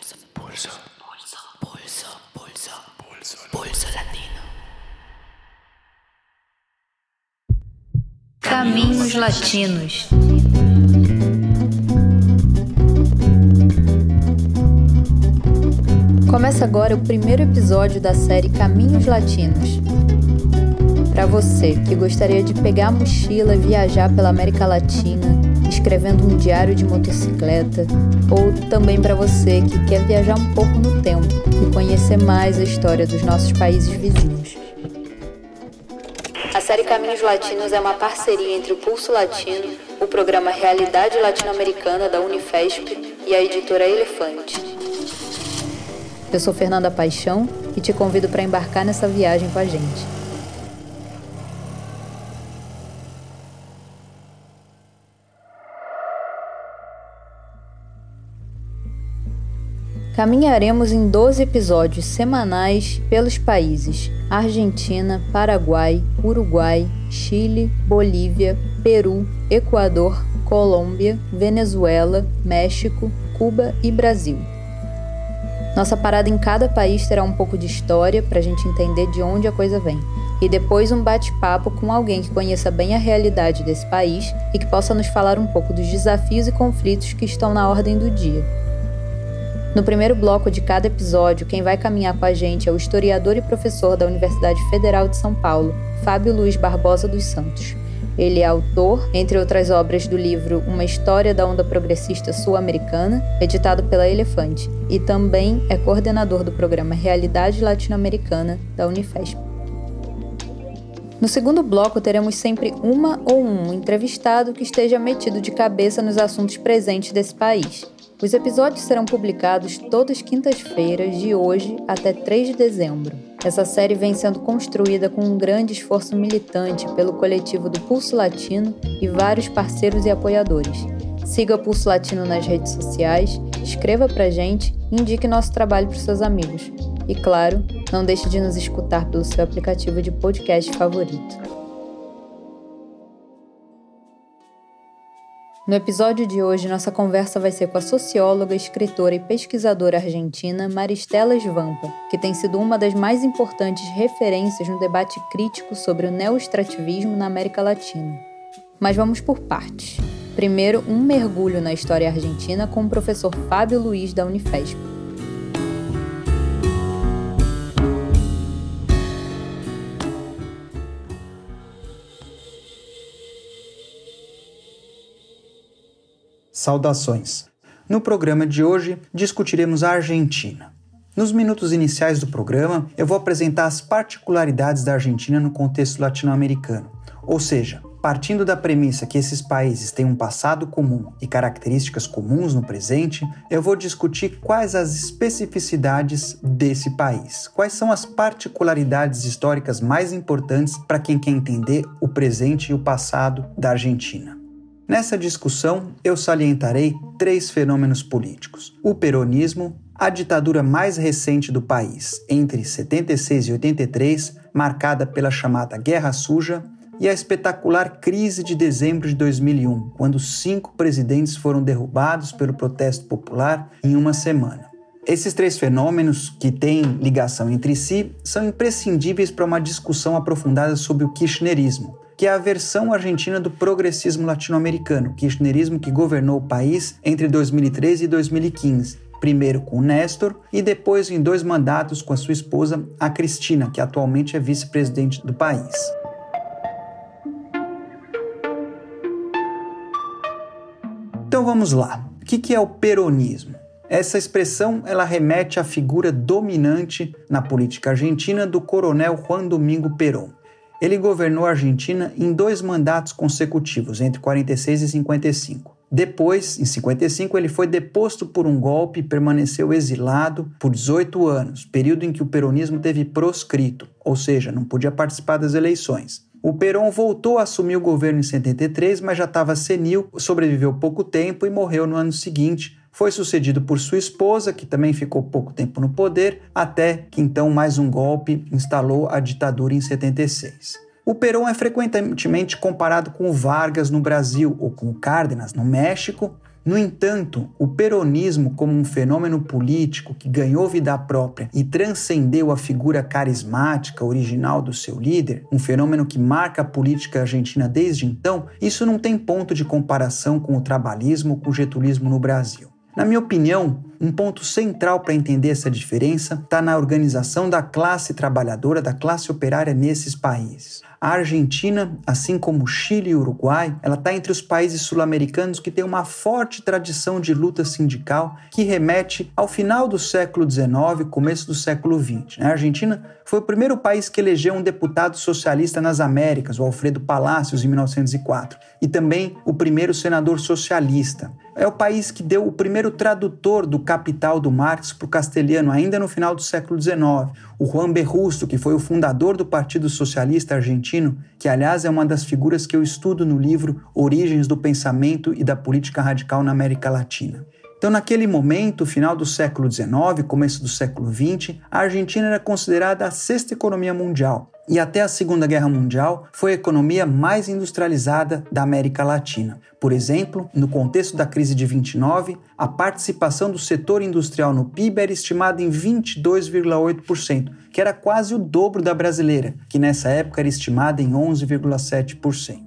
Pulso. Pulso. Pulso. Pulso. Pulso. Pulso latino. Caminhos Latinos. Começa agora o primeiro episódio da série Caminhos Latinos. Para você que gostaria de pegar a mochila e viajar pela América Latina, escrevendo um diário de motocicleta, ou também para você que quer viajar um pouco no tempo e conhecer mais a história dos nossos países vizinhos. A série Caminhos Latinos é uma parceria entre o Pulso Latino, o programa Realidade Latino-Americana da Unifesp e a editora Elefante. Eu sou Fernanda Paixão e te convido para embarcar nessa viagem com a gente. Caminharemos em 12 episódios semanais pelos países Argentina, Paraguai, Uruguai, Chile, Bolívia, Peru, Equador, Colômbia, Venezuela, México, Cuba e Brasil. Nossa parada em cada país terá um pouco de história para a gente entender de onde a coisa vem. E depois um bate-papo com alguém que conheça bem a realidade desse país e que possa nos falar um pouco dos desafios e conflitos que estão na ordem do dia. No primeiro bloco de cada episódio, quem vai caminhar com a gente é o historiador e professor da Universidade Federal de São Paulo, Fábio Luiz Barbosa dos Santos. Ele é autor, entre outras obras, do livro Uma História da Onda Progressista Sul-Americana, editado pela Elefante, e também é coordenador do programa Realidade Latino-Americana da Unifesp. No segundo bloco, teremos sempre uma ou um entrevistado que esteja metido de cabeça nos assuntos presentes desse país. Os episódios serão publicados todas quintas-feiras, de hoje até 3 de dezembro. Essa série vem sendo construída com um grande esforço militante pelo coletivo do Pulso Latino e vários parceiros e apoiadores. Siga o Pulso Latino nas redes sociais, escreva pra gente e indique nosso trabalho para seus amigos. E claro, não deixe de nos escutar pelo seu aplicativo de podcast favorito. No episódio de hoje, nossa conversa vai ser com a socióloga, escritora e pesquisadora argentina Maristela Svampa, que tem sido uma das mais importantes referências no debate crítico sobre o neoestrativismo na América Latina. Mas vamos por partes. Primeiro, um mergulho na história argentina com o professor Fábio Luiz da Unifesp. Saudações! No programa de hoje discutiremos a Argentina. Nos minutos iniciais do programa, eu vou apresentar as particularidades da Argentina no contexto latino-americano, ou seja, partindo da premissa que esses países têm um passado comum e características comuns no presente, eu vou discutir quais as especificidades desse país, quais são as particularidades históricas mais importantes para quem quer entender o presente e o passado da Argentina. Nessa discussão, eu salientarei três fenômenos políticos: o peronismo, a ditadura mais recente do país, entre 76 e 83, marcada pela chamada Guerra Suja, e a espetacular crise de dezembro de 2001, quando cinco presidentes foram derrubados pelo protesto popular em uma semana. Esses três fenômenos, que têm ligação entre si, são imprescindíveis para uma discussão aprofundada sobre o kirchnerismo, que é a versão argentina do progressismo latino-americano, kirchnerismo que governou o país entre 2013 e 2015, primeiro com Néstor e depois em dois mandatos com a sua esposa, a Cristina, que atualmente é vice-presidente do país. Então vamos lá. O que é o peronismo? Essa expressão ela remete à figura dominante na política argentina do coronel Juan Domingo Perón. Ele governou a Argentina em dois mandatos consecutivos, entre 46 e 55. Depois, em 55, ele foi deposto por um golpe e permaneceu exilado por 18 anos, período em que o peronismo teve proscrito, ou seja, não podia participar das eleições. O Perón voltou a assumir o governo em 73, mas já estava senil, sobreviveu pouco tempo e morreu no ano seguinte, foi sucedido por sua esposa, que também ficou pouco tempo no poder, até que então mais um golpe instalou a ditadura em 76. O Perón é frequentemente comparado com o Vargas no Brasil ou com o Cárdenas no México, No entanto, o peronismo, como um fenômeno político que ganhou vida própria e transcendeu a figura carismática original do seu líder, um fenômeno que marca a política argentina desde então, isso não tem ponto de comparação com o trabalhismo ou com o getulismo no Brasil. Na minha opinião, um ponto central para entender essa diferença está na organização da classe trabalhadora, da classe operária nesses países. A Argentina, assim como Chile e Uruguai, ela está entre os países sul-americanos que têm uma forte tradição de luta sindical que remete ao final do século XIX, começo do século XX. A Argentina foi o primeiro país que elegeu um deputado socialista nas Américas, o Alfredo Palacios, em 1904, e também o primeiro senador socialista. É o país que deu o primeiro tradutor do Capital do Marx para o castelhano, ainda no final do século XIX. O Juan Berrusto, que foi o fundador do Partido Socialista Argentino, que aliás é uma das figuras que eu estudo no livro Origens do Pensamento e da Política Radical na América Latina. Então, naquele momento, final do século XIX, começo do século XX, a Argentina era considerada a sexta economia mundial e até a Segunda Guerra Mundial foi a economia mais industrializada da América Latina. Por exemplo, no contexto da crise de 29, a participação do setor industrial no PIB era estimada em 22,8%, que era quase o dobro da brasileira, que nessa época era estimada em 11,7%.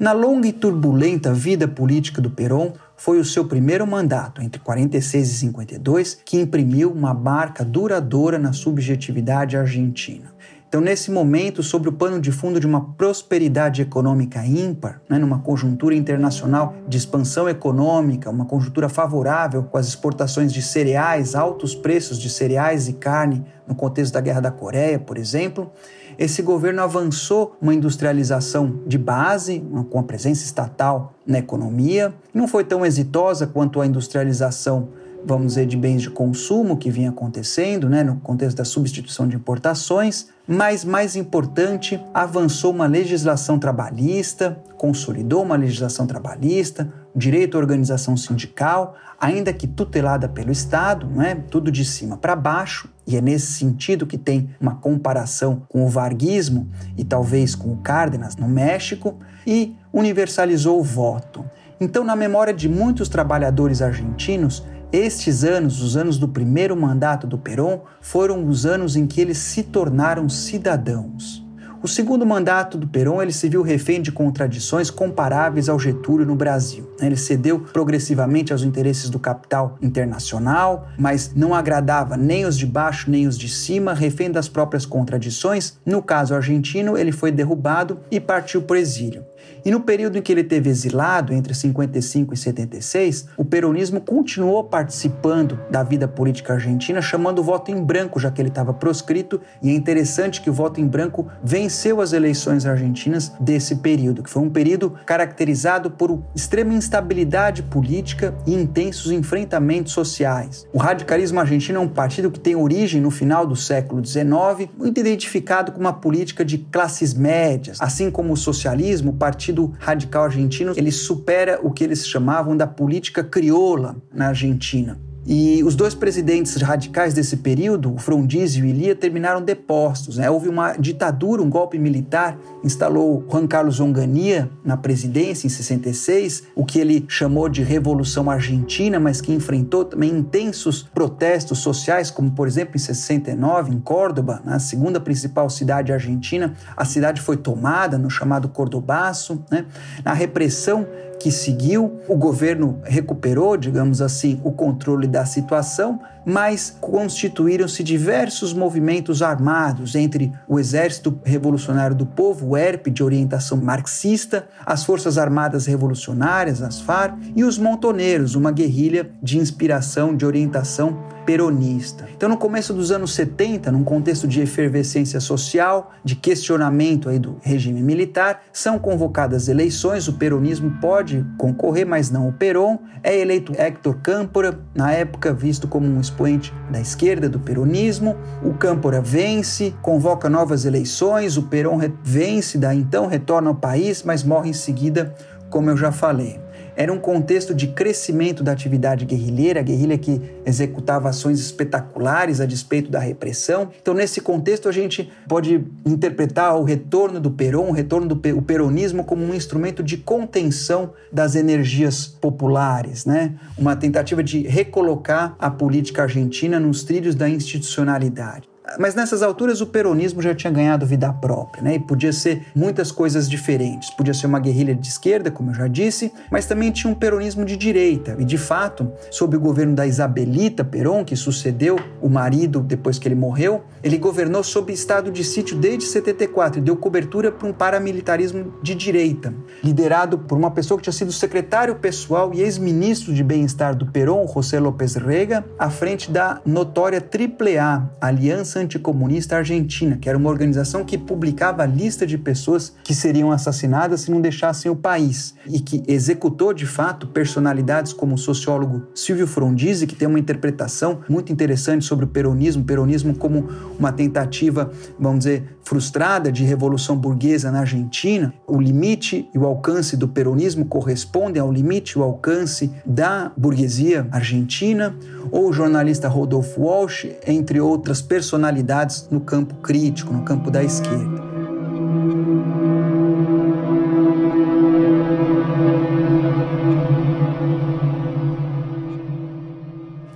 Na longa e turbulenta vida política do Perón, foi o seu primeiro mandato, entre 46 e 52, que imprimiu uma marca duradoura na subjetividade argentina. Então, nesse momento, sobre o pano de fundo de uma prosperidade econômica ímpar, né, numa conjuntura internacional de expansão econômica, uma conjuntura favorável com as exportações de cereais, altos preços de cereais e carne no contexto da Guerra da Coreia, por exemplo, esse governo avançou uma industrialização de base, com a presença estatal na economia. Não foi tão exitosa quanto a industrialização, vamos dizer, de bens de consumo que vinha acontecendo, né, no contexto da substituição de importações, mas mais importante, avançou uma legislação trabalhista, consolidou uma legislação trabalhista, direito à organização sindical, ainda que tutelada pelo Estado, não é? tudo de cima para baixo, e é nesse sentido que tem uma comparação com o varguismo e talvez com o Cárdenas no México, e universalizou o voto. Então, na memória de muitos trabalhadores argentinos, estes anos, os anos do primeiro mandato do Perón, foram os anos em que eles se tornaram cidadãos. O segundo mandato do Perón ele se viu refém de contradições comparáveis ao Getúlio no Brasil. Ele cedeu progressivamente aos interesses do capital internacional, mas não agradava nem os de baixo nem os de cima, refém das próprias contradições. No caso argentino, ele foi derrubado e partiu para o exílio. E no período em que ele teve exilado, entre 55 e 76, o peronismo continuou participando da vida política argentina, chamando o voto em branco, já que ele estava proscrito, e é interessante que o voto em branco venceu as eleições argentinas desse período, que foi um período caracterizado por extrema instabilidade política e intensos enfrentamentos sociais. O radicalismo argentino é um partido que tem origem no final do século XIX, muito identificado com uma política de classes médias, assim como o socialismo, o partido Partido Radical Argentino, ele supera o que eles chamavam da política crioula na Argentina. E os dois presidentes radicais desse período, o Frondizi e o Ilia, terminaram depostos. Né? Houve uma ditadura, um golpe militar, instalou Juan Carlos Onganía na presidência em 66, o que ele chamou de Revolução Argentina, mas que enfrentou também intensos protestos sociais, como por exemplo em 69, em Córdoba, na segunda principal cidade argentina, a cidade foi tomada no chamado Cordobaço. Né? Na repressão que seguiu, o governo recuperou, digamos assim, o controle da situação, mas constituíram-se diversos movimentos armados entre o Exército Revolucionário do Povo, o ERP, de orientação marxista, as Forças Armadas Revolucionárias, as FARC, e os Montoneiros, uma guerrilha de inspiração, de orientação peronista. Então, no começo dos anos 70, num contexto de efervescência social, de questionamento aí do regime militar, são convocadas eleições, o peronismo pode concorrer, mas não o Perón. É eleito Héctor Câmpora, na época visto como um expoente da esquerda do peronismo. O Câmpora vence, convoca novas eleições, o Perón vence, daí então retorna ao país, mas morre em seguida como eu já falei. Era um contexto de crescimento da atividade guerrilheira, a guerrilha que executava ações espetaculares a despeito da repressão. Então, nesse contexto, a gente pode interpretar o retorno do Perón, o retorno do o peronismo como um instrumento de contenção das energias populares, né? Uma tentativa de recolocar a política argentina nos trilhos da institucionalidade. Mas nessas alturas o peronismo já tinha ganhado vida própria, né? E podia ser muitas coisas diferentes. Podia ser uma guerrilha de esquerda, como eu já disse, mas também tinha um peronismo de direita. E de fato, sob o governo da Isabelita Perón, que sucedeu o marido depois que ele morreu, ele governou sob estado de sítio desde 74 e deu cobertura para um paramilitarismo de direita, liderado por uma pessoa que tinha sido secretário pessoal e ex-ministro de bem-estar do Perón, José López Rega, à frente da notória AAA, Aliança Anticomunista Argentina, que era uma organização que publicava a lista de pessoas que seriam assassinadas se não deixassem o país e que executou de fato personalidades como o sociólogo Silvio Frondizi, que tem uma interpretação muito interessante sobre o peronismo, peronismo como uma tentativa, vamos dizer, frustrada de revolução burguesa na Argentina. O limite e o alcance do peronismo correspondem ao limite e o alcance da burguesia argentina, ou o jornalista Rodolfo Walsh, entre outras personalidades no campo crítico, no campo da esquerda.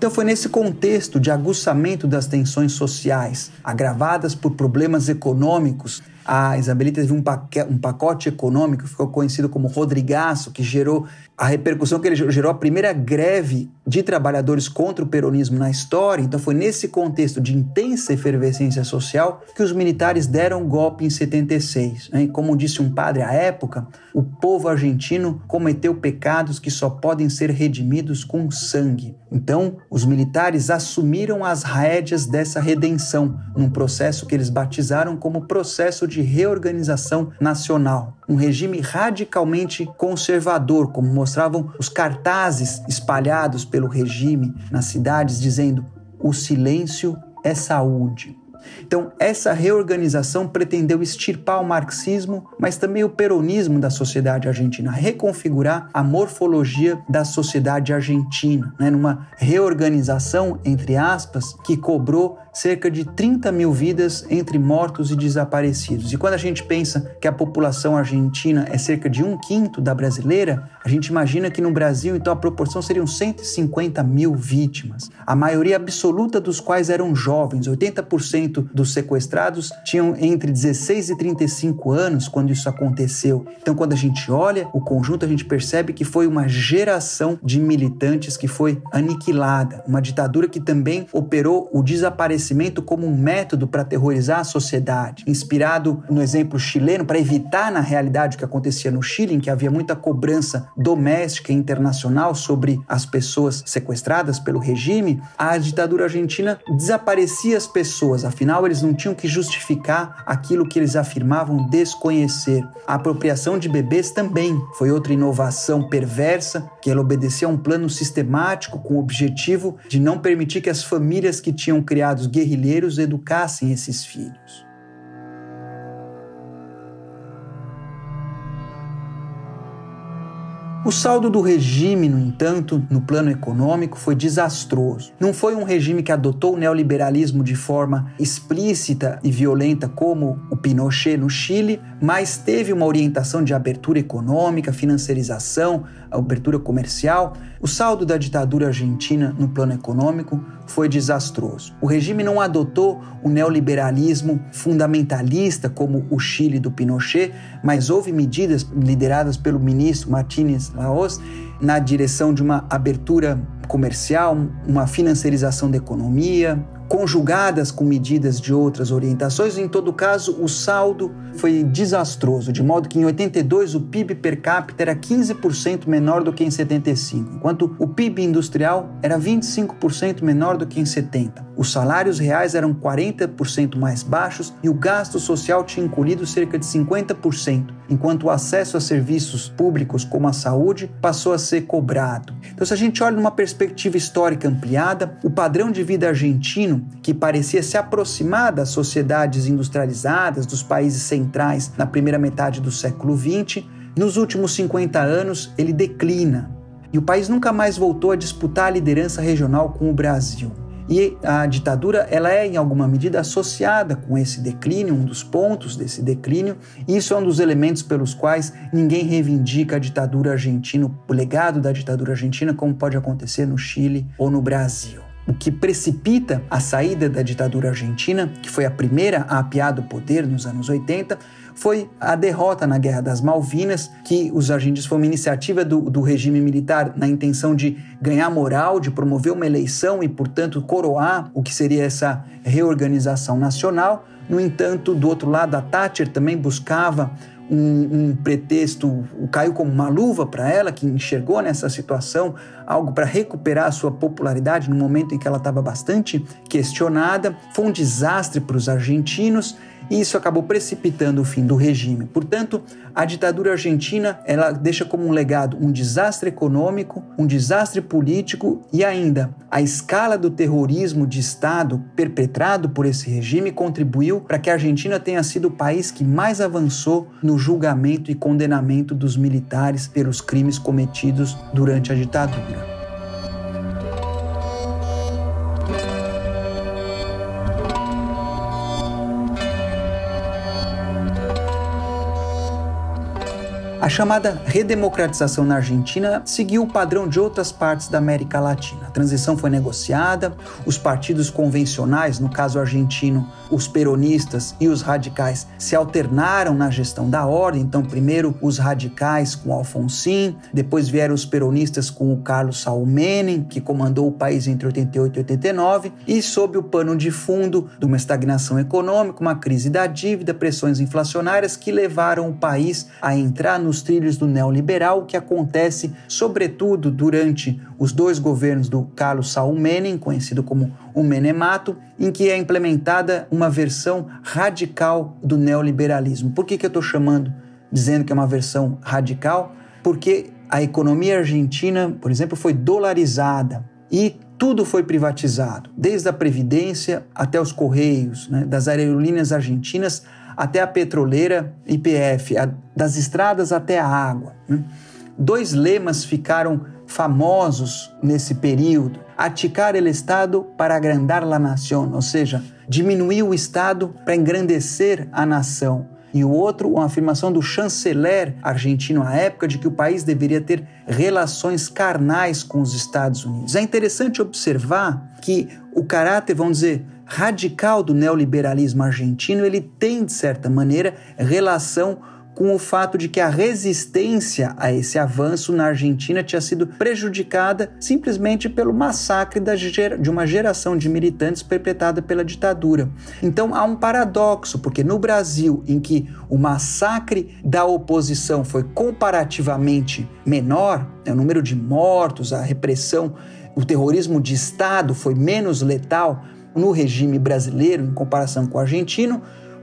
Então foi nesse contexto de aguçamento das tensões sociais, agravadas por problemas econômicos, a Isabelita teve um, um pacote econômico ficou conhecido como Rodrigaço, que gerou a repercussão que ele gerou a primeira greve de trabalhadores contra o peronismo na história. Então foi nesse contexto de intensa efervescência social que os militares deram golpe em 76. Né? Como disse um padre à época, o povo argentino cometeu pecados que só podem ser redimidos com sangue. Então os militares assumiram as rédeas dessa redenção num processo que eles batizaram como processo de reorganização nacional. Um regime radicalmente conservador, como mostravam os cartazes espalhados pelo regime nas cidades dizendo: o silêncio é saúde. Então, essa reorganização pretendeu extirpar o marxismo, mas também o peronismo da sociedade argentina, reconfigurar a morfologia da sociedade argentina, né, numa reorganização, entre aspas, que cobrou cerca de 30 mil vidas entre mortos e desaparecidos. E quando a gente pensa que a população argentina é cerca de um quinto da brasileira, a gente imagina que no Brasil, então, a proporção seriam 150 mil vítimas, a maioria absoluta dos quais eram jovens, 80% dos sequestrados tinham entre 16 e 35 anos quando isso aconteceu. Então, quando a gente olha o conjunto, a gente percebe que foi uma geração de militantes que foi aniquilada, uma ditadura que também operou o desaparecimento como um método para aterrorizar a sociedade, inspirado no exemplo chileno para evitar na realidade o que acontecia no Chile, em que havia muita cobrança doméstica e internacional sobre as pessoas sequestradas pelo regime, a ditadura argentina desaparecia as pessoas, afinal eles não tinham que justificar aquilo que eles afirmavam desconhecer. A apropriação de bebês também foi outra inovação perversa, que ela obedecia a um plano sistemático com o objetivo de não permitir que as famílias que tinham criado guerrilheiros educassem esses filhos. O saldo do regime, no entanto, no plano econômico, foi desastroso. Não foi um regime que adotou o neoliberalismo de forma explícita e violenta como o Pinochet no Chile, mas teve uma orientação de abertura econômica, financiarização, abertura comercial. O saldo da ditadura argentina no plano econômico foi desastroso. O regime não adotou o neoliberalismo fundamentalista como o Chile do Pinochet, mas houve medidas lideradas pelo ministro Martínez Laos na direção de uma abertura comercial, uma financiarização da economia, conjugadas com medidas de outras orientações, em todo caso, o saldo foi desastroso, de modo que em 82 o PIB per capita era 15% menor do que em 75, enquanto o PIB industrial era 25% menor do que em 70. Os salários reais eram 40% mais baixos e o gasto social tinha encolhido cerca de 50%, enquanto o acesso a serviços públicos como a saúde passou a ser cobrado. Então, se a gente olha numa perspectiva histórica ampliada, o padrão de vida argentino que parecia se aproximar das sociedades industrializadas dos países centrais na primeira metade do século XX, nos últimos 50 anos ele declina e o país nunca mais voltou a disputar a liderança regional com o Brasil. E a ditadura ela é em alguma medida associada com esse declínio, um dos pontos desse declínio, e isso é um dos elementos pelos quais ninguém reivindica a ditadura argentina, o legado da ditadura argentina, como pode acontecer no Chile ou no Brasil. O que precipita a saída da ditadura argentina, que foi a primeira a apiar do poder nos anos 80, foi a derrota na Guerra das Malvinas, que os argentinos foi uma iniciativa do, do regime militar na intenção de ganhar moral, de promover uma eleição e, portanto, coroar o que seria essa reorganização nacional. No entanto, do outro lado, a Thatcher também buscava um, um, pretexto, caiu como uma luva para ela, que enxergou nessa situação algo para recuperar a sua popularidade no momento em que ela estava bastante questionada. Foi um desastre para os argentinos e isso acabou precipitando o fim do regime. Portanto, a ditadura argentina ela deixa como um legado um desastre econômico, um desastre político e ainda a escala do terrorismo de Estado perpetrado por esse regime contribuiu para que a Argentina tenha sido o país que mais avançou no julgamento e condenamento dos militares pelos crimes cometidos durante a ditadura. A chamada redemocratização na Argentina seguiu o padrão de outras partes da América Latina. A transição foi negociada, os partidos convencionais, no caso argentino, os peronistas e os radicais, se alternaram na gestão da ordem. Então, primeiro os radicais com Alfonsín, depois vieram os peronistas com o Carlos Saul Menem, que comandou o país entre 88 e 89, e sob o pano de fundo de uma estagnação econômica, uma crise da dívida, pressões inflacionárias que levaram o país a entrar no nos trilhos do neoliberal, que acontece sobretudo durante os dois governos do Carlos Saul Menem, conhecido como o Menemato, em que é implementada uma versão radical do neoliberalismo. Por que, que eu estou chamando, dizendo que é uma versão radical? Porque a economia argentina, por exemplo, foi dolarizada e tudo foi privatizado, desde a Previdência até os Correios, né, das aerolíneas argentinas até a petroleira IPF, das estradas até a água. Né? Dois lemas ficaram famosos nesse período: aticar el Estado para agrandar la nación, ou seja, diminuir o Estado para engrandecer a nação. E o outro, uma afirmação do chanceler argentino à época de que o país deveria ter relações carnais com os Estados Unidos. É interessante observar que o caráter, vamos dizer, radical do neoliberalismo argentino, ele tem, de certa maneira, relação com o fato de que a resistência a esse avanço na Argentina tinha sido prejudicada simplesmente pelo massacre de uma geração de militantes perpetrada pela ditadura. Então há um paradoxo, porque no Brasil, em que o massacre da oposição foi comparativamente menor, né, o número de mortos, a repressão, o terrorismo de Estado foi menos letal no regime brasileiro em comparação com o argentino,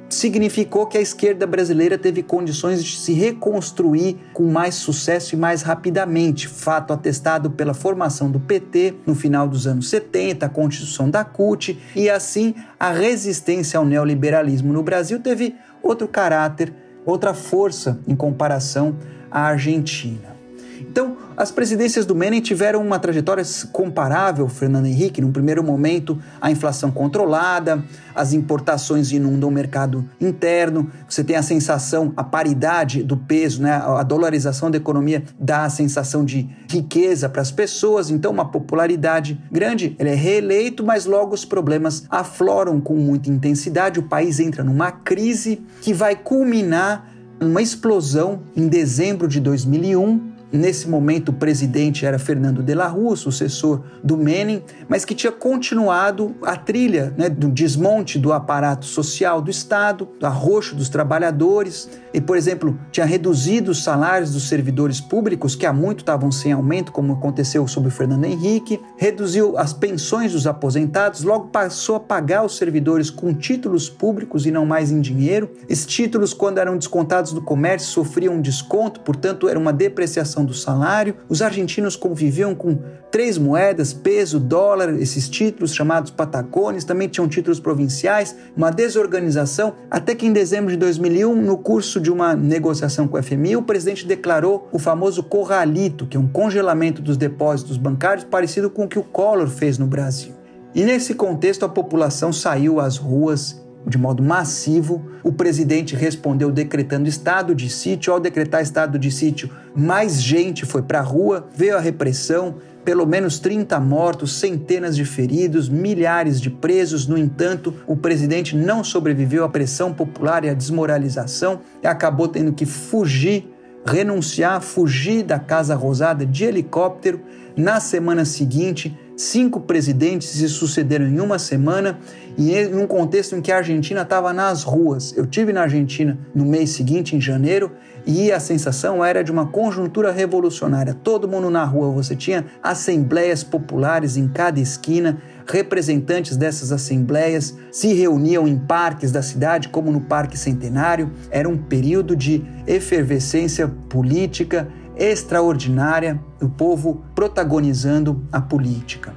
significou que a esquerda brasileira teve condições de se reconstruir com mais sucesso e mais rapidamente, fato atestado pela formação do PT no final dos anos 70, a constituição da CUT, e assim a resistência ao neoliberalismo no Brasil teve outro caráter, outra força em comparação à Argentina. Então, as presidências do Menem tiveram uma trajetória comparável, Fernando Henrique. Num primeiro momento, a inflação controlada, as importações inundam o mercado interno, você tem a sensação, a paridade do peso, né? a dolarização da economia dá a sensação de riqueza para as pessoas, então uma popularidade grande. Ele é reeleito, mas logo os problemas afloram com muita intensidade. O país entra numa crise que vai culminar numa explosão em dezembro de 2001 Nesse momento, o presidente era Fernando de la Rua, sucessor do Menem, mas que tinha continuado a trilha né, do desmonte do aparato social do Estado, do arroxo dos trabalhadores, e, por exemplo, tinha reduzido os salários dos servidores públicos, que há muito estavam sem aumento, como aconteceu sob o Fernando Henrique, reduziu as pensões dos aposentados, logo passou a pagar os servidores com títulos públicos e não mais em dinheiro. Esses títulos, quando eram descontados do comércio, sofriam um desconto, portanto, era uma depreciação do salário, os argentinos conviviam com três moedas, peso, dólar, esses títulos chamados patacones, também tinham títulos provinciais, uma desorganização, até que em dezembro de 2001, no curso de uma negociação com o FMI, o presidente declarou o famoso corralito, que é um congelamento dos depósitos bancários parecido com o que o Collor fez no Brasil. E nesse contexto, a população saiu às ruas de modo massivo. O presidente respondeu decretando estado de sítio. Ao decretar estado de sítio, mais gente foi para a rua, veio a repressão, pelo menos 30 mortos, centenas de feridos, milhares de presos. No entanto, o presidente não sobreviveu à pressão popular e à desmoralização e acabou tendo que fugir, renunciar, fugir da Casa Rosada de helicóptero. Na semana seguinte, cinco presidentes se sucederam em uma semana e em um contexto em que a Argentina estava nas ruas. Eu tive na Argentina no mês seguinte, em janeiro, e a sensação era de uma conjuntura revolucionária. Todo mundo na rua, você tinha assembleias populares em cada esquina, representantes dessas assembleias se reuniam em parques da cidade, como no Parque Centenário. Era um período de efervescência política extraordinária, o povo protagonizando a política.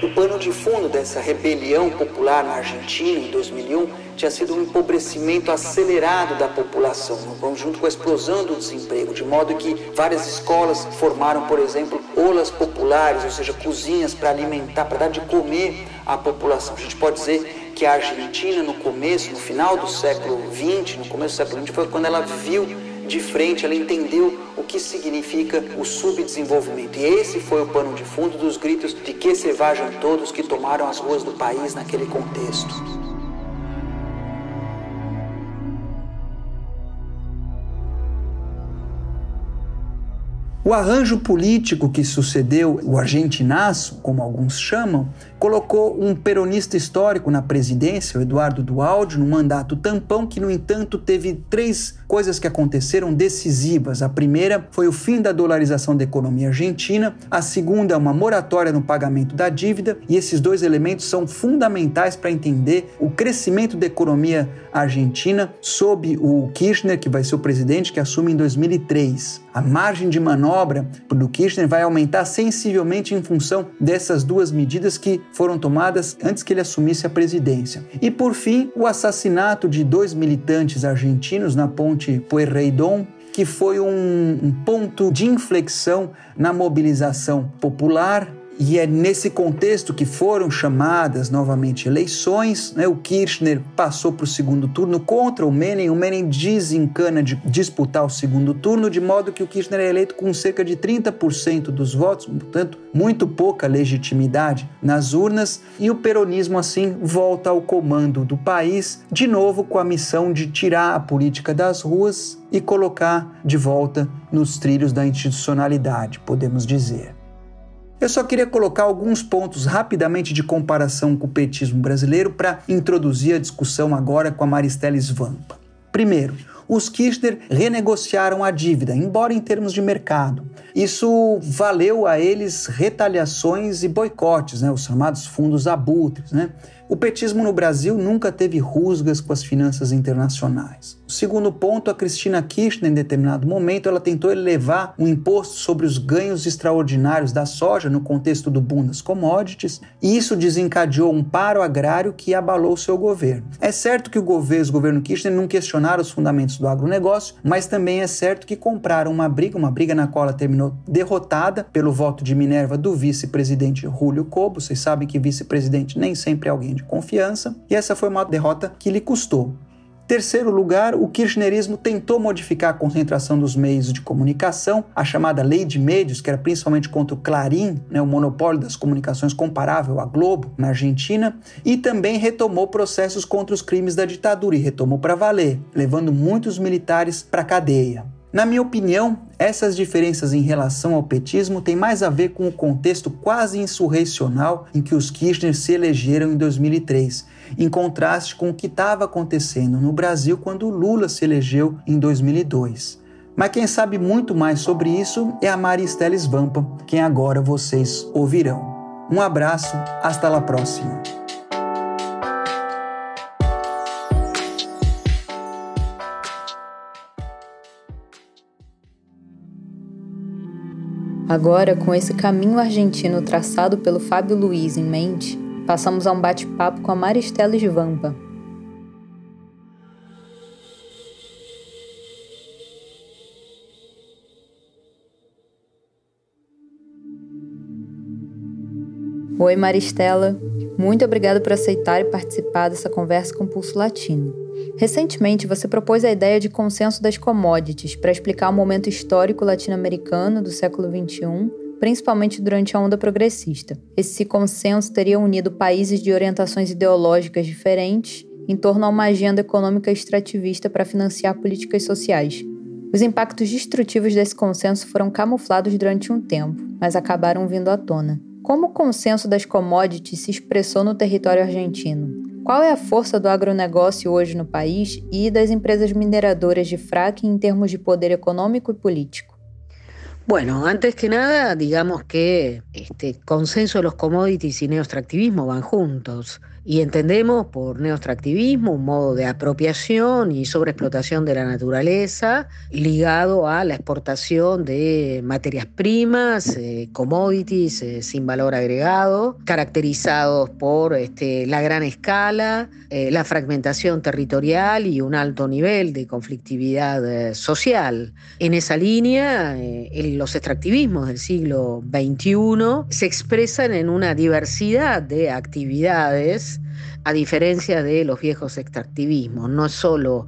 O pano de fundo dessa rebelião popular na Argentina em 2001 tinha sido um empobrecimento acelerado da população, junto com a explosão do desemprego, de modo que várias escolas formaram, por exemplo, olas populares, ou seja, cozinhas para alimentar, para dar de comer à população. A gente pode dizer que a Argentina, no começo, no final do século XX, no começo do século XX, foi quando ela viu de frente, ela entendeu o que significa o subdesenvolvimento. E esse foi o pano de fundo dos gritos de que se vajam todos que tomaram as ruas do país naquele contexto. O arranjo político que sucedeu o argentinaço, como alguns chamam, colocou um peronista histórico na presidência, o Eduardo Dualdi, num mandato tampão que, no entanto, teve três coisas que aconteceram decisivas. A primeira foi o fim da dolarização da economia argentina, a segunda, uma moratória no pagamento da dívida, e esses dois elementos são fundamentais para entender o crescimento da economia argentina sob o Kirchner, que vai ser o presidente que assume em 2003. A margem de manobra do Kirchner vai aumentar sensivelmente em função dessas duas medidas que foram tomadas antes que ele assumisse a presidência. E por fim, o assassinato de dois militantes argentinos na ponte Pueyrredón, que foi um, um ponto de inflexão na mobilização popular e é nesse contexto que foram chamadas novamente eleições. Né? O Kirchner passou para o segundo turno contra o Menem. O Menem desencana de disputar o segundo turno, de modo que o Kirchner é eleito com cerca de 30% dos votos, portanto, muito pouca legitimidade nas urnas. E o peronismo, assim, volta ao comando do país, de novo com a missão de tirar a política das ruas e colocar de volta nos trilhos da institucionalidade, podemos dizer. Eu só queria colocar alguns pontos rapidamente de comparação com o petismo brasileiro para introduzir a discussão agora com a Maristela Svampa. Primeiro, os Kirchner renegociaram a dívida, embora em termos de mercado. Isso valeu a eles retaliações e boicotes, né, os chamados fundos abutres. Né? O petismo no Brasil nunca teve rusgas com as finanças internacionais. O segundo ponto, a Cristina Kirchner, em determinado momento, ela tentou elevar um imposto sobre os ganhos extraordinários da soja no contexto do boom das commodities, e isso desencadeou um paro agrário que abalou seu governo. É certo que o governo, governo Kirchner não questionaram os fundamentos do agronegócio, mas também é certo que compraram uma briga, uma briga na qual ela terminou derrotada pelo voto de Minerva do vice-presidente Julio Cobo. Vocês sabem que vice-presidente nem sempre é alguém de confiança, e essa foi uma derrota que lhe custou. Terceiro lugar, o kirchnerismo tentou modificar a concentração dos meios de comunicação, a chamada Lei de Médios, que era principalmente contra o Clarim, né, o monopólio das comunicações comparável à Globo, na Argentina, e também retomou processos contra os crimes da ditadura, e retomou para valer, levando muitos militares para a cadeia. Na minha opinião, essas diferenças em relação ao petismo têm mais a ver com o contexto quase insurrecional em que os Kirchner se elegeram em 2003, em contraste com o que estava acontecendo no Brasil quando Lula se elegeu em 2002. Mas quem sabe muito mais sobre isso é a Maristela Svampa, quem agora vocês ouvirão. Um abraço, hasta la próxima. Agora, com esse caminho argentino traçado pelo Fábio Luiz em mente, passamos a um bate-papo com a Maristela Svampa, Oi, Maristela. Muito obrigada por aceitar e participar dessa conversa com Pulso Latino. Recentemente, você propôs a ideia de consenso das commodities para explicar o momento histórico latino-americano do século XXI, principalmente durante a onda progressista. Esse consenso teria unido países de orientações ideológicas diferentes em torno a uma agenda econômica extrativista para financiar políticas sociais. Os impactos destrutivos desse consenso foram camuflados durante um tempo, mas acabaram vindo à tona. Como o consenso das commodities se expressou no território argentino? Qual é a força do agronegócio hoje no país e das empresas mineradoras de fracking em termos de poder econômico e político? Bueno, antes que nada, digamos que este consenso de los commodities y neoextractivismo van juntos. Y entendemos por neoextractivismo un modo de apropiación y sobreexplotación de la naturaleza ligado a la exportación de materias primas, eh, commodities eh, sin valor agregado, caracterizados por este, la gran escala, eh, la fragmentación territorial y un alto nivel de conflictividad social. En esa línea, los extractivismos del siglo XXI se expresan en una diversidad de actividades a diferencia de los viejos extractivismos. No es solo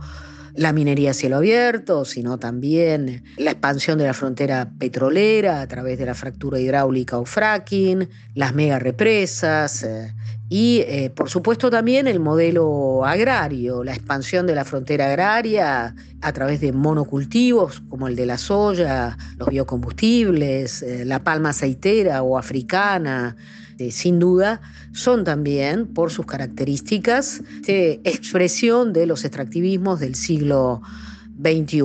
la minería a cielo abierto, sino también la expansión de la frontera petrolera a través de la fractura hidráulica o fracking, las mega represas eh, y, eh, por supuesto, también el modelo agrario, la expansión de la frontera agraria a través de monocultivos como el de la soya, los biocombustibles, eh, la palma aceitera o africana, este, sin duda, son también, por sus características, expresión de los extractivismos del siglo XXI.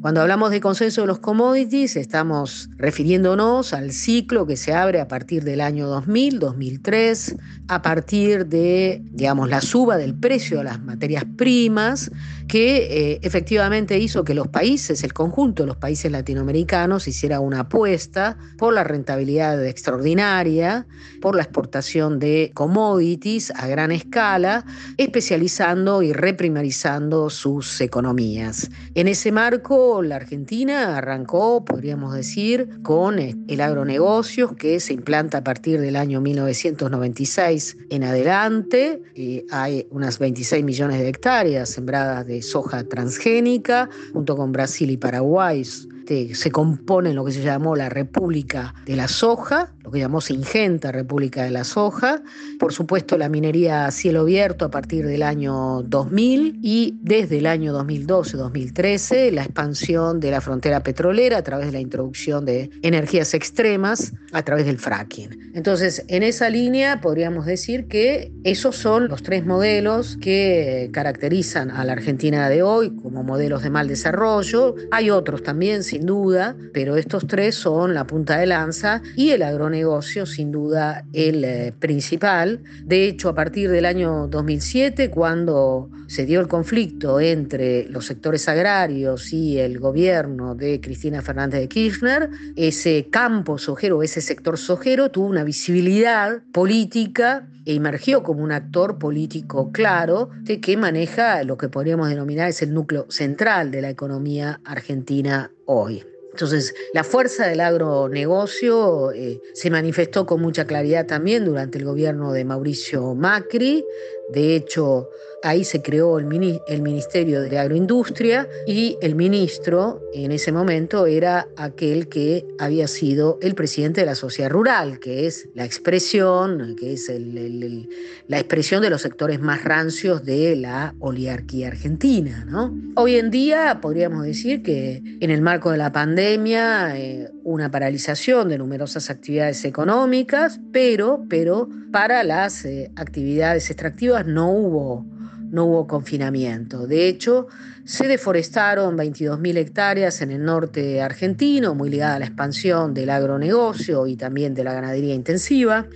Cuando hablamos de consenso de los commodities, estamos refiriéndonos al ciclo que se abre a partir del año 2000, 2003, a partir de, digamos, la suba del precio de las materias primas, que eh, efectivamente hizo que los países, el conjunto de los países latinoamericanos, hiciera una apuesta por la rentabilidad extraordinaria, por la exportación de commodities a gran escala, especializando y reprimarizando sus economías. En ese marco, la Argentina arrancó, podríamos decir, con eh, el agronegocio que se implanta a partir del año 1996 en adelante. hay unas 26 millones de hectáreas sembradas de soja transgénica, junto con Brasil y Paraguay. Este, se compone lo que se llamó la República de la Soja, lo que llamó Singenta República de la Soja, por supuesto la minería a cielo abierto a partir del año 2000 y desde el año 2012-2013 la expansión de la frontera petrolera a través de la introducción de energías extremas a través del fracking. Entonces, en esa línea podríamos decir que esos son los tres modelos que caracterizan a la Argentina de hoy como modelos de mal desarrollo. Hay otros también, sin duda, pero estos tres son la punta de lanza y el agronegocio, sin duda, el eh, principal. De hecho, a partir del año 2007, cuando se dio el conflicto entre los sectores agrarios y el gobierno de Cristina Fernández de Kirchner, ese campo sojero, ese sector sojero tuvo una visibilidad política e emergió como un actor político claro de que maneja lo que podríamos denominar es el núcleo central de la economía argentina hoy. Entonces, la fuerza del agronegocio eh, se manifestó con mucha claridad también durante el gobierno de Mauricio Macri. De hecho, Ahí se creó el, Ministerio de Agroindustria y el ministro en ese momento era aquel que había sido el presidente de la sociedad rural, que es la expresión, que es la expresión de los sectores más rancios de la oligarquía argentina. Hoy en día podríamos decir que en el marco de la pandemia, eh, una paralización de numerosas actividades económicas, pero, pero para las eh, actividades extractivas no hubo no hubo confinamiento. De hecho, se deforestaron 22.000 hectáreas en el norte argentino, muy ligada a la expansión del agronegocio y también de la ganadería intensiva.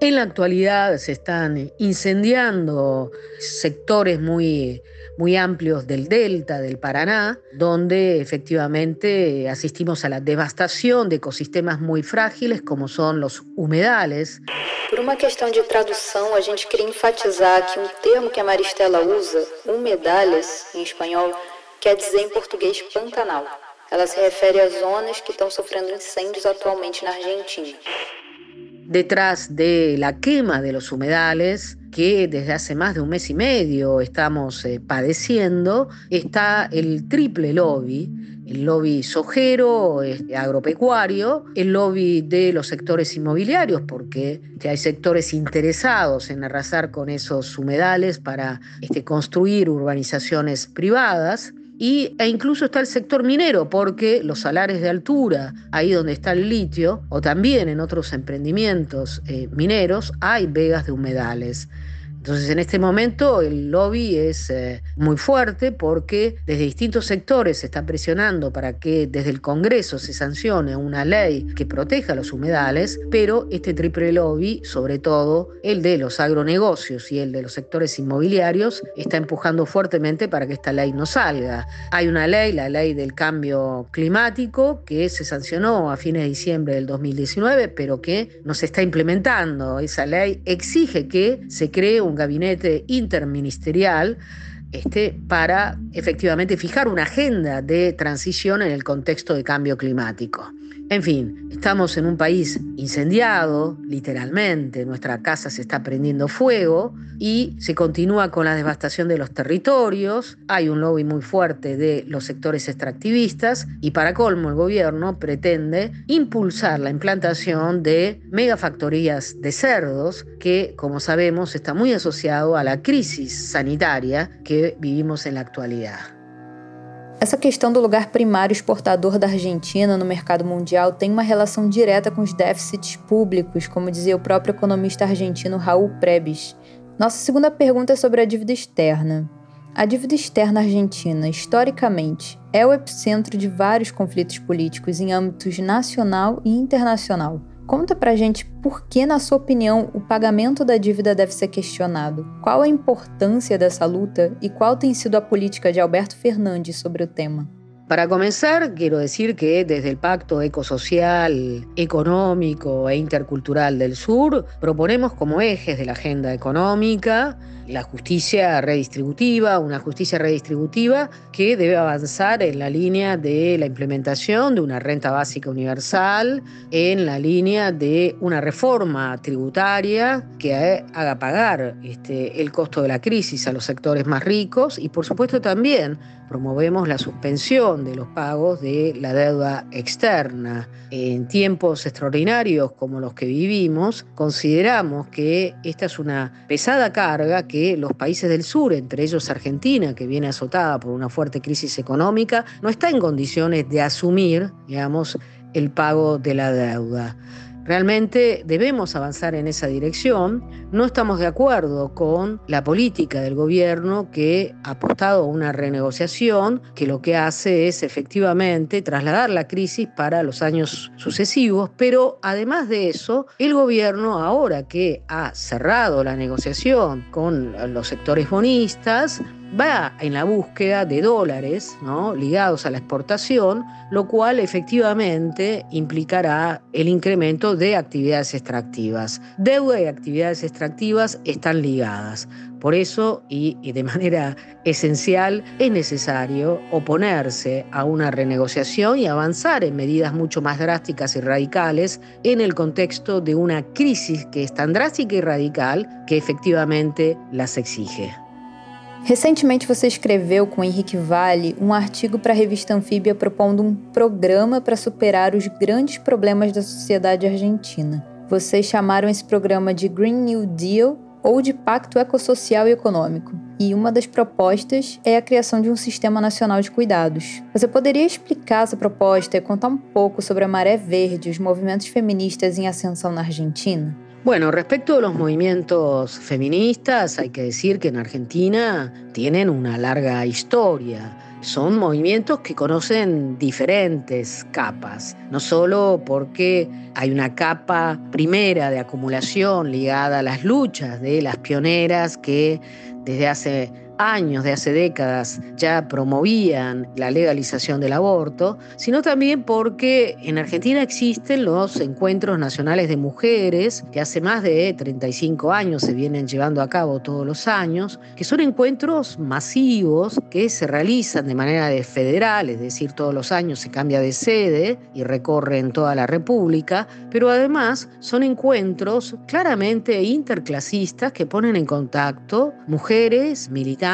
En la actualidad se están incendiando sectores muy muy amplios del delta del Paraná, donde efectivamente asistimos a la devastación de ecosistemas muy frágiles como son los humedales. Por uma questão de tradução, a gente queria enfatizar que um termo que a Maristela usa, humedales, em espanhol, quer dizer em português Pantanal. Ela se refere a zonas que estão sofrendo incêndios atualmente na Argentina. Detrás de la quema de los humedales, que desde hace más de un mes y medio estamos eh, padeciendo, está el triple lobby, el lobby sojero, este, agropecuario, el lobby de los sectores inmobiliarios, porque hay sectores interesados en arrasar con esos humedales para este, construir urbanizaciones privadas, y, e incluso está el sector minero, porque los salares de altura, ahí donde está el litio, o también en otros emprendimientos eh, mineros, hay vegas de humedales. Entonces, en este momento el lobby es eh, muy fuerte porque desde distintos sectores se está presionando para que desde el Congreso se sancione una ley que proteja los humedales, pero este triple lobby, sobre todo el de los agronegocios y el de los sectores inmobiliarios, está empujando fuertemente para que esta ley no salga. Hay una ley, la ley del cambio climático, que se sancionó a fines de diciembre del 2019, pero que no se está implementando. Esa ley exige que se cree un gabinete interministerial este, para efectivamente fijar una agenda de transición en el contexto de cambio climático. En fin, estamos en un país incendiado, literalmente, nuestra casa se está prendiendo fuego y se continúa con la devastación de los territorios, hay un lobby muy fuerte de los sectores extractivistas y para colmo el gobierno pretende impulsar la implantación de megafactorías de cerdos que, como sabemos, está muy asociado a la crisis sanitaria que vivimos en la actualidad. Essa questão do lugar primário exportador da Argentina no mercado mundial tem uma relação direta com os déficits públicos, como dizia o próprio economista argentino Raul Prebes. Nossa segunda pergunta é sobre a dívida externa. A dívida externa argentina, historicamente, é o epicentro de vários conflitos políticos em âmbitos nacional e internacional. Conta pra gente por que, na sua opinião, o pagamento da dívida deve ser questionado. Qual a importância dessa luta e qual tem sido a política de Alberto Fernandes sobre o tema? Para comenzar, quiero decir que desde el Pacto Ecosocial, Económico e Intercultural del Sur proponemos como ejes de la agenda económica la justicia redistributiva, una justicia redistributiva que debe avanzar en la línea de la implementación de una renta básica universal, en la línea de una reforma tributaria que haga pagar este, el costo de la crisis a los sectores más ricos y por supuesto también promovemos la suspensión de los pagos de la deuda externa. En tiempos extraordinarios como los que vivimos, consideramos que esta es una pesada carga que los países del sur, entre ellos Argentina, que viene azotada por una fuerte crisis económica, no está en condiciones de asumir, digamos, el pago de la deuda. Realmente debemos avanzar en esa dirección. No estamos de acuerdo con la política del gobierno que ha apostado a una renegociación que lo que hace es efectivamente trasladar la crisis para los años sucesivos, pero además de eso, el gobierno ahora que ha cerrado la negociación con los sectores bonistas, va en la búsqueda de dólares ¿no? ligados a la exportación, lo cual efectivamente implicará el incremento de actividades extractivas. Deuda y actividades extractivas están ligadas. Por eso, y, y, de manera esencial, es necesario oponerse a una renegociación y avanzar en medidas mucho más drásticas y radicales en el contexto de una crisis que es tan drástica y radical que efectivamente las exige. Recentemente você escreveu com Henrique Vale um artigo para a revista Anfíbia propondo um programa para superar os grandes problemas da sociedade argentina. Vocês chamaram esse programa de Green New Deal ou de Pacto Ecossocial e Econômico. E uma das propostas é a criação de um Sistema Nacional de Cuidados. Você poderia explicar essa proposta e contar um pouco sobre a Maré Verde os movimentos feministas em ascensão na Argentina? Bueno, respecto a los movimientos feministas, hay que decir que en Argentina tienen una larga historia. Son movimientos que conocen diferentes capas, no solo porque hay una capa primera de acumulación ligada a las luchas de las pioneras que desde hace años, de hace décadas, ya promovían la legalización del aborto, sino también porque en Argentina existen los encuentros nacionales de mujeres, que hace más de 35 años se vienen llevando a cabo todos los años, que son encuentros masivos que se realizan de manera federal, es decir, todos los años se cambia de sede y recorren toda la República, pero además son encuentros claramente interclasistas que ponen en contacto mujeres, militantes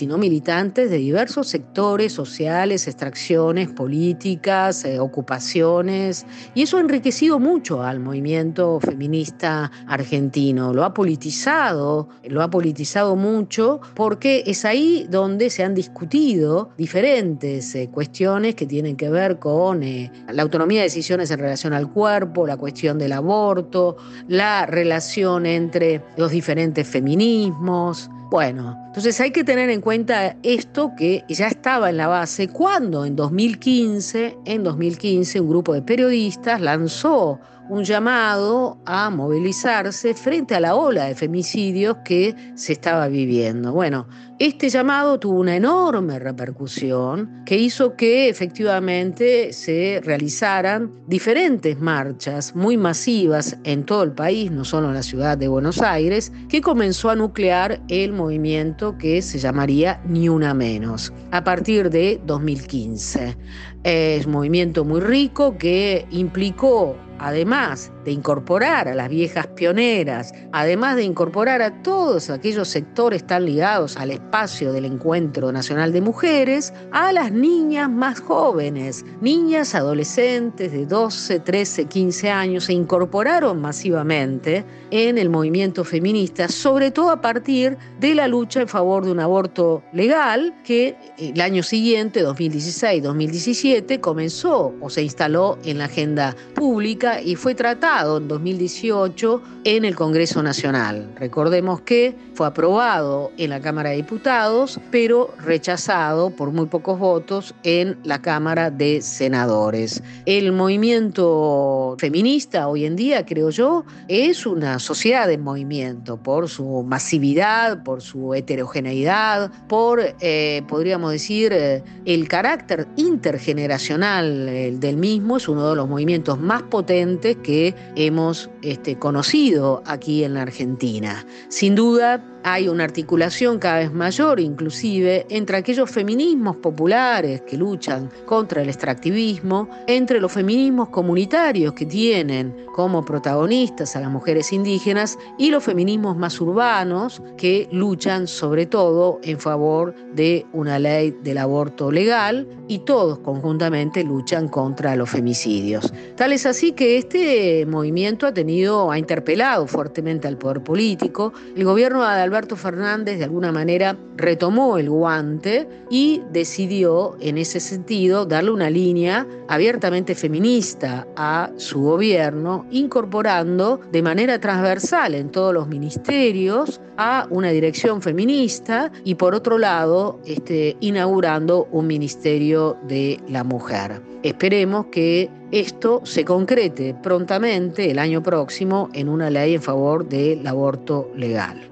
y no militantes de diversos sectores sociales, extracciones políticas, eh, ocupaciones, y eso ha enriquecido mucho al movimiento feminista argentino, lo ha politizado, lo ha politizado mucho porque es ahí donde se han discutido diferentes eh, cuestiones que tienen que ver con eh, la autonomía de decisiones en relación al cuerpo, la cuestión del aborto, la relación entre los diferentes feminismos. Bueno, entonces hay que tener en cuenta esto que ya estaba en la base cuando en 2015, en 2015 un grupo de periodistas lanzó un llamado a movilizarse frente a la ola de femicidios que se estaba viviendo. Bueno, este llamado tuvo una enorme repercusión que hizo que efectivamente se realizaran diferentes marchas muy masivas en todo el país, no solo en la ciudad de Buenos Aires, que comenzó a nuclear el movimiento que se llamaría Ni Una Menos a partir de 2015. Es un movimiento muy rico que implicó además de incorporar a las viejas pioneras, además de incorporar a todos aquellos sectores tan ligados al espacio del Encuentro Nacional de Mujeres, a las niñas más jóvenes, niñas adolescentes de 12, 13, 15 años, se incorporaron masivamente en el movimiento feminista, sobre todo a partir de la lucha en favor de un aborto legal que el año siguiente, 2016-2017, comenzó o se instaló en la agenda pública y fue tratado en 2018 en el Congreso Nacional. Recordemos que fue aprobado en la Cámara de Diputados, pero rechazado por muy pocos votos en la Cámara de Senadores. El movimiento feminista hoy en día, creo yo, es una sociedad en movimiento por su masividad, por su heterogeneidad, por, eh, podríamos decir, eh, el carácter intergeneracional del mismo. Es uno de los movimientos más potentes que hemos este, conocido aquí en la Argentina. Sin duda, hay una articulación cada vez mayor, inclusive, entre aquellos feminismos populares que luchan contra el extractivismo, entre los feminismos comunitarios que tienen como protagonistas a las mujeres indígenas y los feminismos más urbanos que luchan sobre todo en favor de una ley del aborto legal y todos conjuntamente luchan contra los femicidios. Tal es así que este movimiento ha tenido, ha interpelado fuertemente al poder político. El gobierno de Alberto Fernández de alguna manera retomó el guante y decidió en ese sentido darle una línea abiertamente feminista a su gobierno, incorporando de manera transversal en todos los ministerios a una dirección feminista y por otro lado este, inaugurando un ministerio de la mujer. Esperemos que esto se concrete prontamente el año próximo en una lei em favor do aborto legal.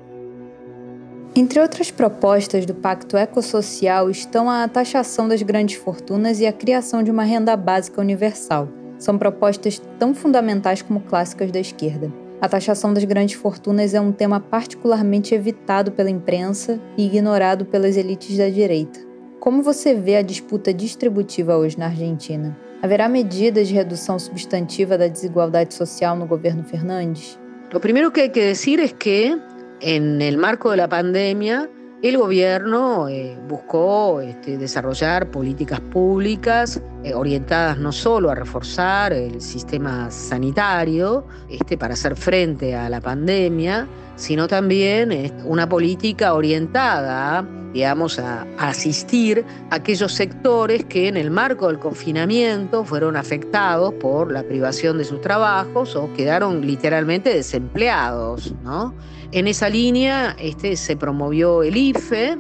Entre outras propostas do Pacto Ecossocial estão a taxação das grandes fortunas e a criação de uma renda básica universal. São propostas tão fundamentais como clássicas da esquerda. A taxação das grandes fortunas é um tema particularmente evitado pela imprensa e ignorado pelas elites da direita. Como você vê a disputa distributiva hoje na Argentina? Haverá medidas de redução substantiva da desigualdade social no governo Fernandes? Lo primero que hay que decir es que en el marco de la pandemia el gobierno eh, buscó este, desarrollar políticas públicas eh, orientadas no solo a reforzar el sistema sanitario este, para hacer frente a la pandemia, sino también eh, una política orientada a digamos, a, asistir a aquellos sectores que en el marco del confinamiento fueron afectados por la privación de sus trabajos o quedaron literalmente desempleados. ¿no? En esa línea este, se promovió el IFE,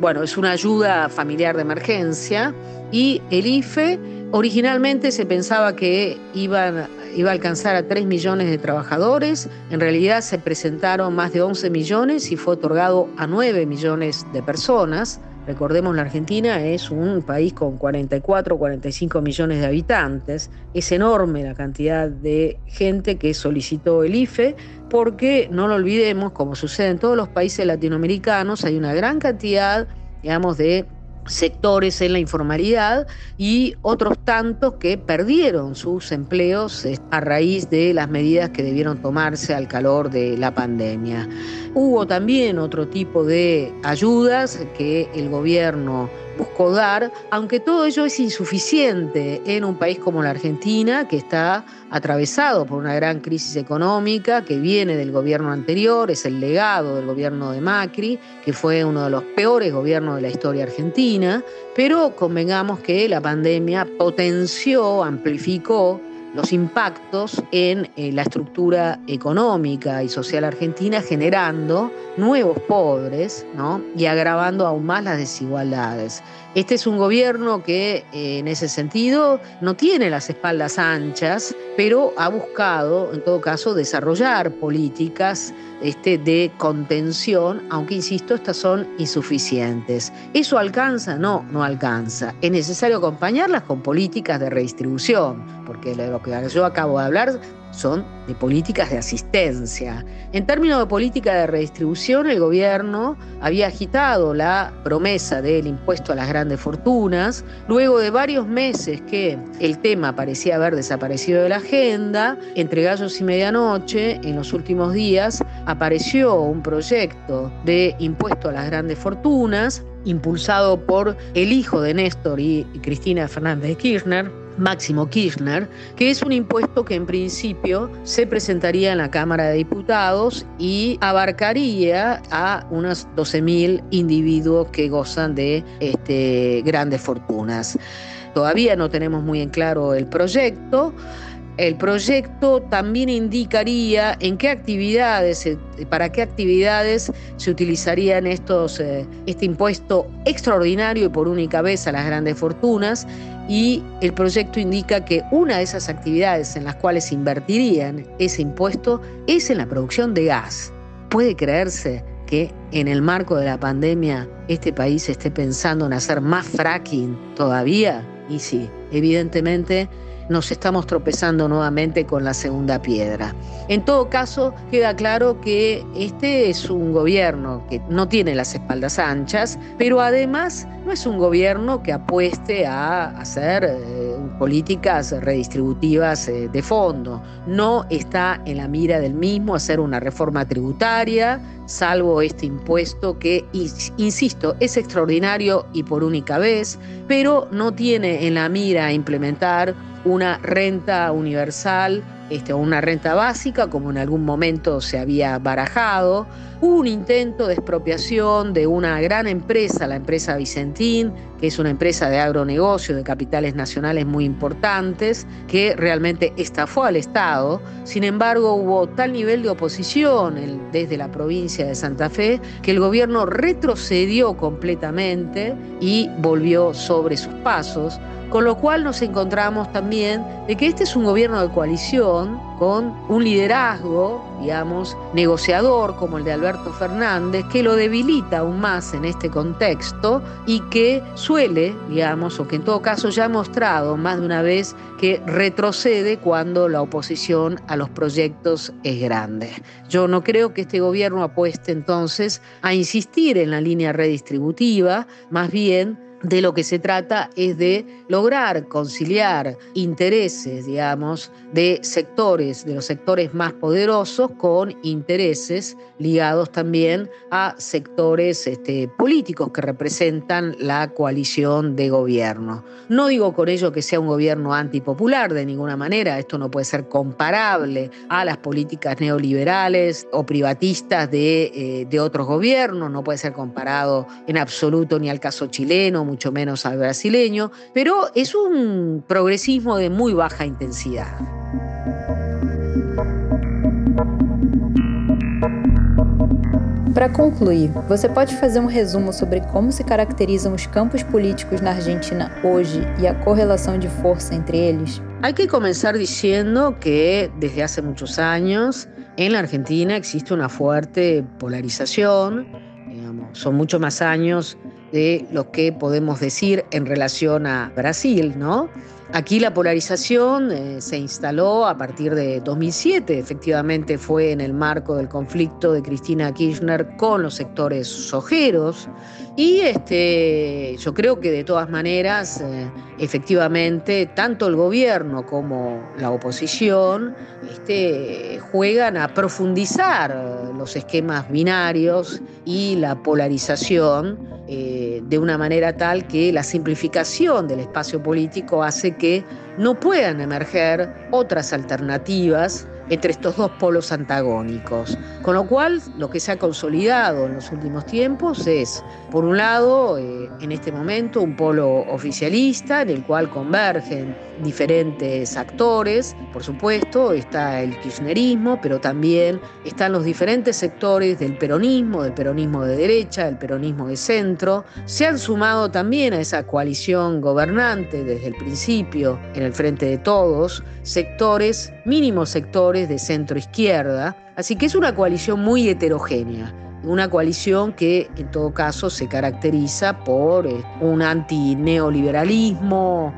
bueno, es una ayuda familiar de emergencia. Y el IFE originalmente se pensaba que iban, iba a alcanzar a 3 millones de trabajadores, en realidad se presentaron más de 11 millones y fue otorgado a 9 millones de personas. Recordemos, la Argentina es un país con 44, 45 millones de habitantes. Es enorme la cantidad de gente que solicitó el IFE, porque no lo olvidemos, como sucede en todos los países latinoamericanos, hay una gran cantidad, digamos, de sectores en la informalidad y otros tantos que perdieron sus empleos eh, a raíz de las medidas que debieron tomarse al calor de la pandemia. Hubo también otro tipo de ayudas que el gobierno buscó dar, aunque todo ello es insuficiente en un país como la Argentina, que está atravesado por una gran crisis económica que viene del gobierno anterior, es el legado del gobierno de Macri, que fue uno de los peores gobiernos de la historia argentina, pero convengamos que la pandemia potenció, amplificó los impactos en eh, la estructura económica y social argentina, generando nuevos pobres ¿no? y agravando aún más las desigualdades. Este es un gobierno que eh, en ese sentido no tiene las espaldas anchas, pero ha buscado, en todo caso, desarrollar políticas este, de contención, aunque insisto, estas son insuficientes. ¿Eso alcanza? No, no alcanza. Es necesario acompañarlas con políticas de redistribución, porque lo que yo acabo de hablar son de políticas de asistencia. En términos de política de redistribución, el gobierno había agitado la promesa del impuesto a las grandes fortunas, luego de varios meses que el tema parecía haber desaparecido de la agenda, entre gallos y medianoche, en los últimos días, apareció un proyecto de impuesto a las grandes fortunas, impulsado por el hijo de Néstor y Cristina Fernández de Kirchner, Máximo Kirchner, que es un impuesto que en principio se presentaría en la Cámara de Diputados y abarcaría a unos 12.000 individuos que gozan de este, grandes fortunas. Todavía no tenemos muy en claro el proyecto. El proyecto también indicaría en qué actividades, eh, para qué actividades se utilizarían estos, eh, este impuesto extraordinario y por única vez a las grandes fortunas. Y el proyecto indica que una de esas actividades en las cuales invertirían ese impuesto es en la producción de gas. ¿Puede creerse que en el marco de la pandemia este país esté pensando en hacer más fracking todavía? Y sí, evidentemente nos estamos tropezando nuevamente con la segunda piedra. En todo caso, queda claro que este es un gobierno que no tiene las espaldas anchas, pero además no es un gobierno que apueste a hacer eh, políticas redistributivas eh, de fondo. No está en la mira del mismo hacer una reforma tributaria, salvo este impuesto que, insisto, es extraordinario y por única vez, pero no tiene en la mira implementar una renta universal este, una renta básica, como en algún momento se había barajado. Hubo un intento de expropiación de una gran empresa, la empresa Vicentín, que es una empresa de agronegocio, de capitales nacionales muy importantes, que realmente estafó al Estado. Sin embargo, hubo tal nivel de oposición desde la provincia de Santa Fe que el gobierno retrocedió completamente y volvió sobre sus pasos. Con lo cual nos encontramos también de que este es un gobierno de coalición con un liderazgo, digamos, negociador como el de Alberto Fernández, que lo debilita aún más en este contexto y que suele, digamos, o que en todo caso ya ha mostrado más de una vez que retrocede cuando la oposición a los proyectos es grande. Yo no creo que este gobierno apueste entonces a insistir en la línea redistributiva, más bien de lo que se trata es de lograr conciliar intereses, digamos, de sectores, de los sectores más poderosos con intereses ligados también a sectores este, políticos que representan la coalición de gobierno. No digo con ello que sea un gobierno antipopular de ninguna manera, esto no puede ser comparable a las políticas neoliberales o privatistas de, eh, de otros gobiernos, no puede ser comparado en absoluto ni al caso chileno, mucho menos al brasileño, pero es un progresismo de muy baja intensidad. Para concluir, você pode fazer um resumo sobre como se caracterizam os campos políticos na Argentina hoje y a correlación de fuerza entre ellos? Hay que comenzar diciendo que desde hace muchos años en la Argentina existe una fuerte polarización, digamos, son muchos más años de lo que podemos decir en relación a Brasil, ¿no? Aquí la polarización eh, se instaló a partir de 2007, efectivamente fue en el marco del conflicto de Cristina Kirchner con los sectores sojeros. Y este, yo creo que de todas maneras, eh, efectivamente, tanto el gobierno como la oposición este, juegan a profundizar los esquemas binarios y la polarización eh, de una manera tal que la simplificación del espacio político hace que no puedan emerger otras alternativas entre estos dos polos antagónicos. Con lo cual, lo que se ha consolidado en los últimos tiempos es, por un lado, eh, en este momento, un polo oficialista en el cual convergen diferentes actores, por supuesto, está el kirchnerismo, pero también están los diferentes sectores del peronismo, del peronismo de derecha, del peronismo de centro. Se han sumado también a esa coalición gobernante desde el principio, en el frente de todos, sectores, mínimos sectores de centro izquierda, así que es una coalición muy heterogénea una coalición que en todo caso se caracteriza por eh, un antineoliberalismo,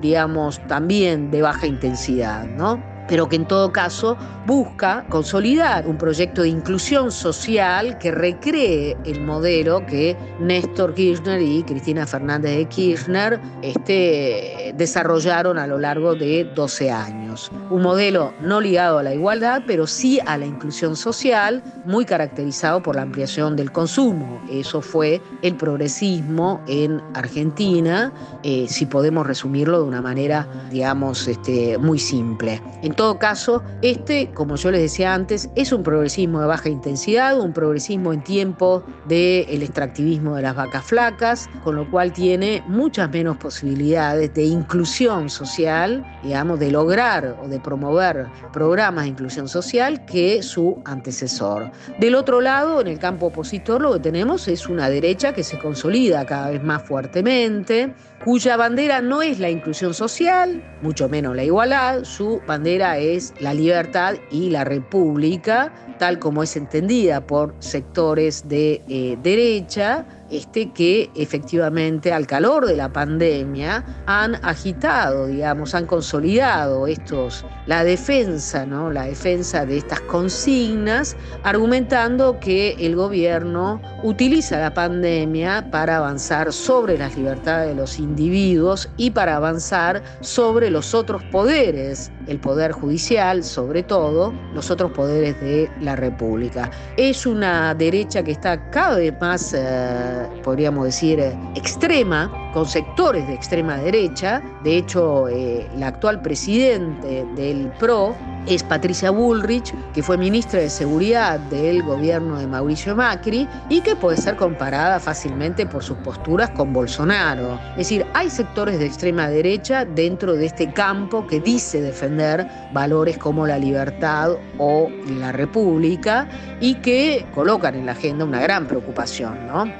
digamos, también de baja intensidad, ¿no? Pero que en todo caso busca consolidar un proyecto de inclusión social que recree el modelo que Néstor Kirchner y Cristina Fernández de Kirchner este, desarrollaron a lo largo de 12 años. Un modelo no ligado a la igualdad, pero sí a la inclusión social, muy caracterizado por la ampliación del consumo. Eso fue el progresismo en Argentina, eh, si podemos resumirlo de una manera, digamos, este, muy simple todo caso, este, como yo les decía antes, es un progresismo de baja intensidad, un progresismo en tiempo del extractivismo de las vacas flacas, con lo cual tiene muchas menos posibilidades de inclusión social, digamos, de lograr o de promover programas de inclusión social que su antecesor. Del otro lado, en el campo opositor, lo que tenemos es una derecha que se consolida cada vez más fuertemente, cuya bandera no es la inclusión social, mucho menos la igualdad, su bandera es la libertad y la república, tal como es entendida por sectores de eh, derecha este, que efectivamente al calor de la pandemia han agitado, digamos, han consolidado estos, la defensa, ¿no? la defensa de estas consignas, argumentando que el gobierno utiliza la pandemia para avanzar sobre las libertades de los individuos y para avanzar sobre los otros poderes, el poder judicial sobre todo, los otros poderes de la República. Es una derecha que está cada vez más... Eh, podríamos decir, extrema, con sectores de extrema derecha. De hecho, eh, la actual presidente del PRO es Patricia Bullrich, que fue ministra de Seguridad del gobierno de Mauricio Macri y que puede ser comparada fácilmente por sus posturas con Bolsonaro. Es decir, hay sectores de extrema derecha dentro de este campo que dice defender valores como la libertad o la república y que colocan en la agenda una gran preocupación. ¿no?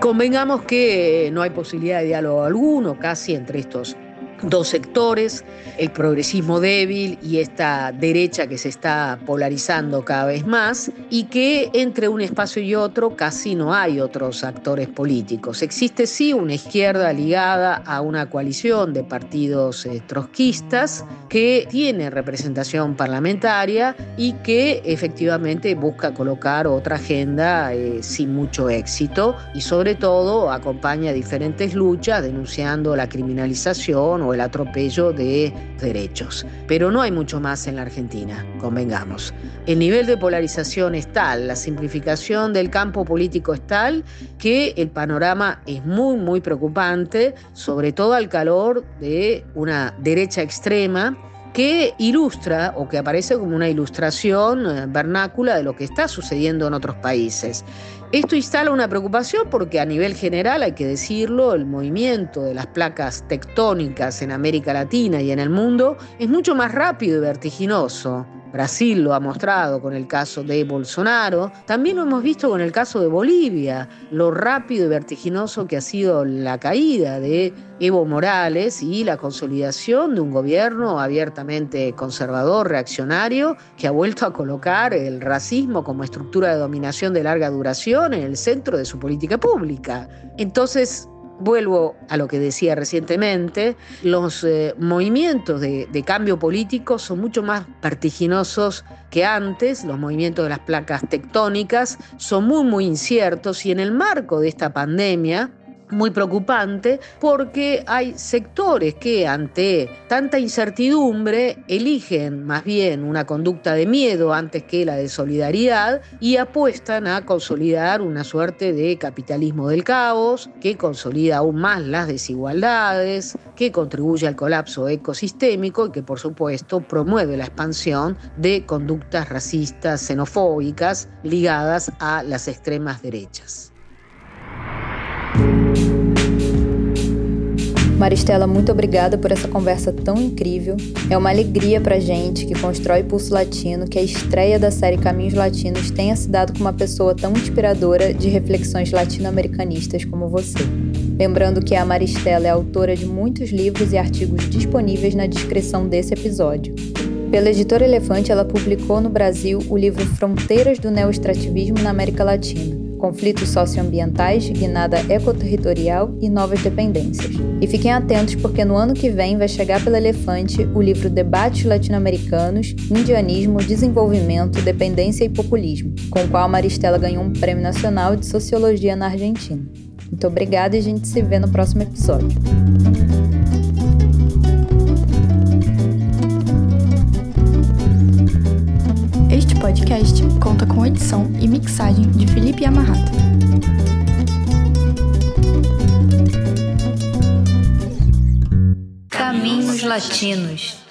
Convengamos que no hay posibilidad de diálogo alguno casi entre estos dos sectores, el progresismo débil y esta derecha que se está polarizando cada vez más, y que entre un espacio y otro casi no hay otros actores políticos. Existe sí una izquierda ligada a una coalición de partidos eh, trotskistas que tiene representación parlamentaria y que efectivamente busca colocar otra agenda eh, sin mucho éxito y sobre todo acompaña diferentes luchas denunciando la criminalización o el atropello de derechos. Pero no hay mucho más en la Argentina, convengamos. El nivel de polarización es tal, la simplificación del campo político es tal, que el panorama es muy, muy preocupante, sobre todo al calor de una derecha extrema que ilustra o que aparece como una ilustración eh, vernácula de lo que está sucediendo en otros países. Esto instala una preocupación porque a nivel general, hay que decirlo, el movimiento de las placas tectónicas en América Latina y en el mundo es mucho más rápido y vertiginoso Brasil lo ha mostrado con el caso de Bolsonaro, también lo hemos visto con el caso de Bolivia, lo rápido y vertiginoso que ha sido la caída de Evo Morales y la consolidación de un gobierno abiertamente conservador, reaccionario, que ha vuelto a colocar el racismo como estructura de dominación de larga duración en el centro de su política pública. Entonces, Vuelvo a lo que decía recientemente, los eh, movimientos de, de, cambio político son mucho más vertiginosos que antes, los movimientos de las placas tectónicas son muy, muy inciertos y en el marco de esta pandemia, muy preocupante porque hay sectores que ante tanta incertidumbre eligen más bien una conducta de miedo antes que la de solidaridad y apuestan a consolidar una suerte de capitalismo del caos que consolida aún más las desigualdades, que contribuye al colapso ecosistémico y que por supuesto promueve la expansión de conductas racistas, xenofóbicas ligadas a las extremas derechas. Maristela, muito obrigada por essa conversa tão incrível. É uma alegria pra gente que constrói Pulso Latino que a estreia da série Caminhos Latinos tenha se dado com uma pessoa tão inspiradora de reflexões latino-americanistas como você. Lembrando que a Maristela é autora de muitos livros e artigos disponíveis na descrição desse episódio. Pela editora Elefante, ela publicou no Brasil o livro Fronteiras do Neoestrativismo na América Latina conflitos socioambientais, guinada ecoterritorial e novas dependências. E fiquem atentos porque no ano que vem vai chegar pela Elefante o livro Debates Latino-Americanos, Indianismo, Desenvolvimento, Dependência e Populismo, com o qual Maristela ganhou um Prêmio Nacional de Sociologia na Argentina. Muito obrigada e a gente se vê no próximo episódio. Podcast conta com edição e mixagem de Felipe Amarrata. Caminhos Latinos